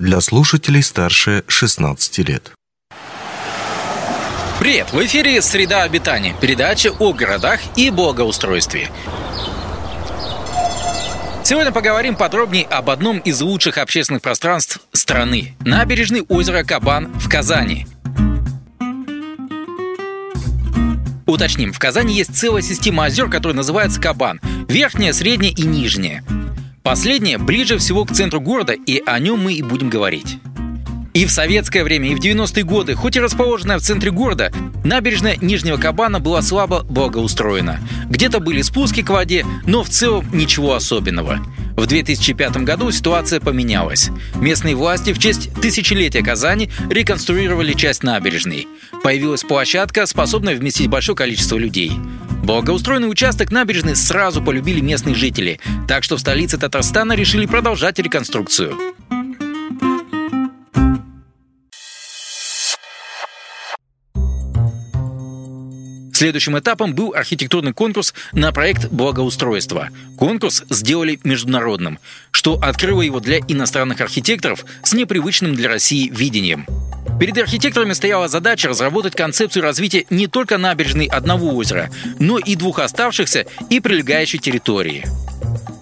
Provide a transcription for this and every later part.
для слушателей старше 16 лет. Привет! В эфире «Среда обитания» – передача о городах и благоустройстве. Сегодня поговорим подробнее об одном из лучших общественных пространств страны – набережной озера Кабан в Казани. Уточним, в Казани есть целая система озер, которая называется Кабан – верхняя, средняя и нижняя. Последнее ближе всего к центру города, и о нем мы и будем говорить. И в советское время, и в 90-е годы, хоть и расположенная в центре города, набережная Нижнего Кабана была слабо благоустроена. Где-то были спуски к воде, но в целом ничего особенного. В 2005 году ситуация поменялась. Местные власти в честь тысячелетия Казани реконструировали часть набережной. Появилась площадка, способная вместить большое количество людей. Благоустроенный участок набережной сразу полюбили местные жители, так что в столице Татарстана решили продолжать реконструкцию. Следующим этапом был архитектурный конкурс на проект благоустройства. Конкурс сделали международным, что открыло его для иностранных архитекторов с непривычным для России видением. Перед архитекторами стояла задача разработать концепцию развития не только набережной одного озера, но и двух оставшихся и прилегающей территории.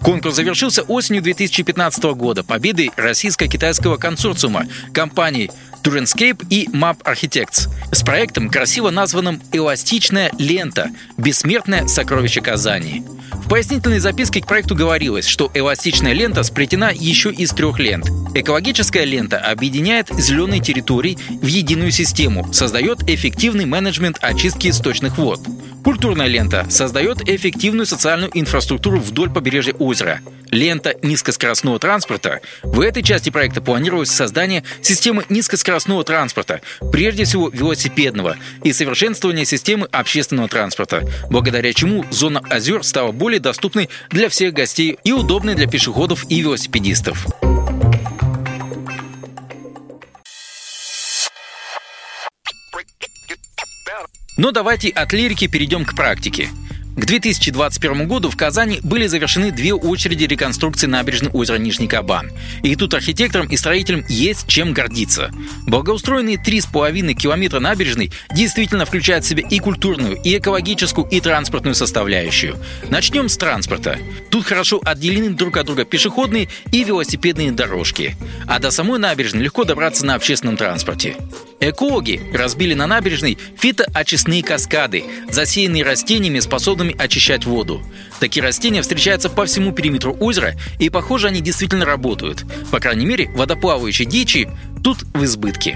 Конкурс завершился осенью 2015 года победой российско-китайского консорциума компаний Turenscape и Map Architects с проектом, красиво названным «Эластичная лента. Бессмертное сокровище Казани». В пояснительной записке к проекту говорилось, что эластичная лента сплетена еще из трех лент. Экологическая лента объединяет зеленые территории в единую систему, создает эффективный менеджмент очистки сточных вод. Культурная лента создает эффективную социальную инфраструктуру вдоль побережья озера. Лента низкоскоростного транспорта. В этой части проекта планировалось создание системы низкоскоростного транспорта, прежде всего велосипедного, и совершенствование системы общественного транспорта, благодаря чему зона озер стала более доступной для всех гостей и удобной для пешеходов и велосипедистов. Но давайте от лирики перейдем к практике. К 2021 году в Казани были завершены две очереди реконструкции набережной озера Нижний Кабан. И тут архитекторам и строителям есть чем гордиться. Благоустроенные 3,5 километра набережной действительно включают в себя и культурную, и экологическую, и транспортную составляющую. Начнем с транспорта. Тут хорошо отделены друг от друга пешеходные и велосипедные дорожки. А до самой набережной легко добраться на общественном транспорте. Экологи разбили на набережной фитоочистные каскады, засеянные растениями, способными очищать воду. Такие растения встречаются по всему периметру озера, и, похоже, они действительно работают. По крайней мере, водоплавающей дичи тут в избытке.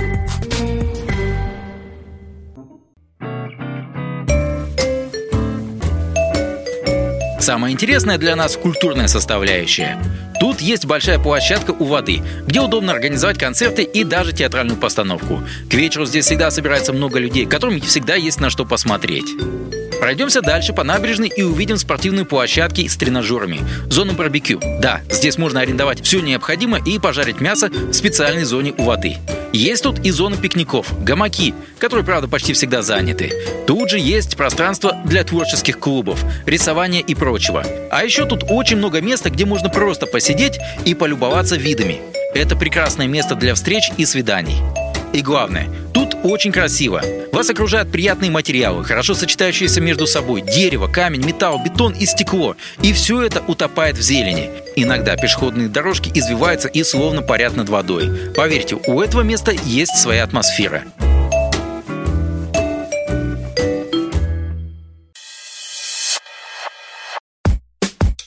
Самое интересное для нас – культурная составляющая. Тут есть большая площадка у воды, где удобно организовать концерты и даже театральную постановку. К вечеру здесь всегда собирается много людей, которым всегда есть на что посмотреть. Пройдемся дальше по набережной и увидим спортивные площадки с тренажерами. Зону барбекю. Да, здесь можно арендовать все необходимое и пожарить мясо в специальной зоне у воды. Есть тут и зона пикников, гамаки, которые, правда, почти всегда заняты. Тут же есть пространство для творческих клубов, рисования и прочего. А еще тут очень много места, где можно просто посидеть и полюбоваться видами. Это прекрасное место для встреч и свиданий. И главное, тут очень красиво. Вас окружают приятные материалы, хорошо сочетающиеся между собой. Дерево, камень, металл, бетон и стекло. И все это утопает в зелени. Иногда пешеходные дорожки извиваются и словно парят над водой. Поверьте, у этого места есть своя атмосфера.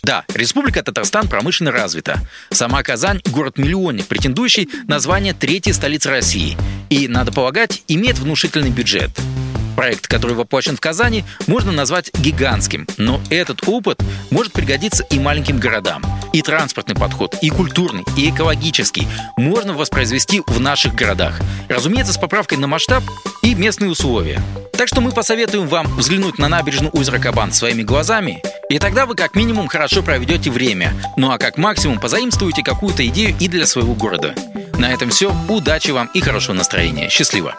Да, Республика Татарстан промышленно развита. Сама Казань – город-миллионник, претендующий на звание третьей столицы России. И, надо полагать, имеет внушительный бюджет. Проект, который воплощен в Казани, можно назвать гигантским, но этот опыт может пригодиться и маленьким городам. И транспортный подход, и культурный, и экологический можно воспроизвести в наших городах. Разумеется, с поправкой на масштаб и местные условия. Так что мы посоветуем вам взглянуть на набережную озера Кабан своими глазами, и тогда вы как минимум хорошо проведете время, ну а как максимум позаимствуете какую-то идею и для своего города. На этом все. Удачи вам и хорошего настроения. Счастливо!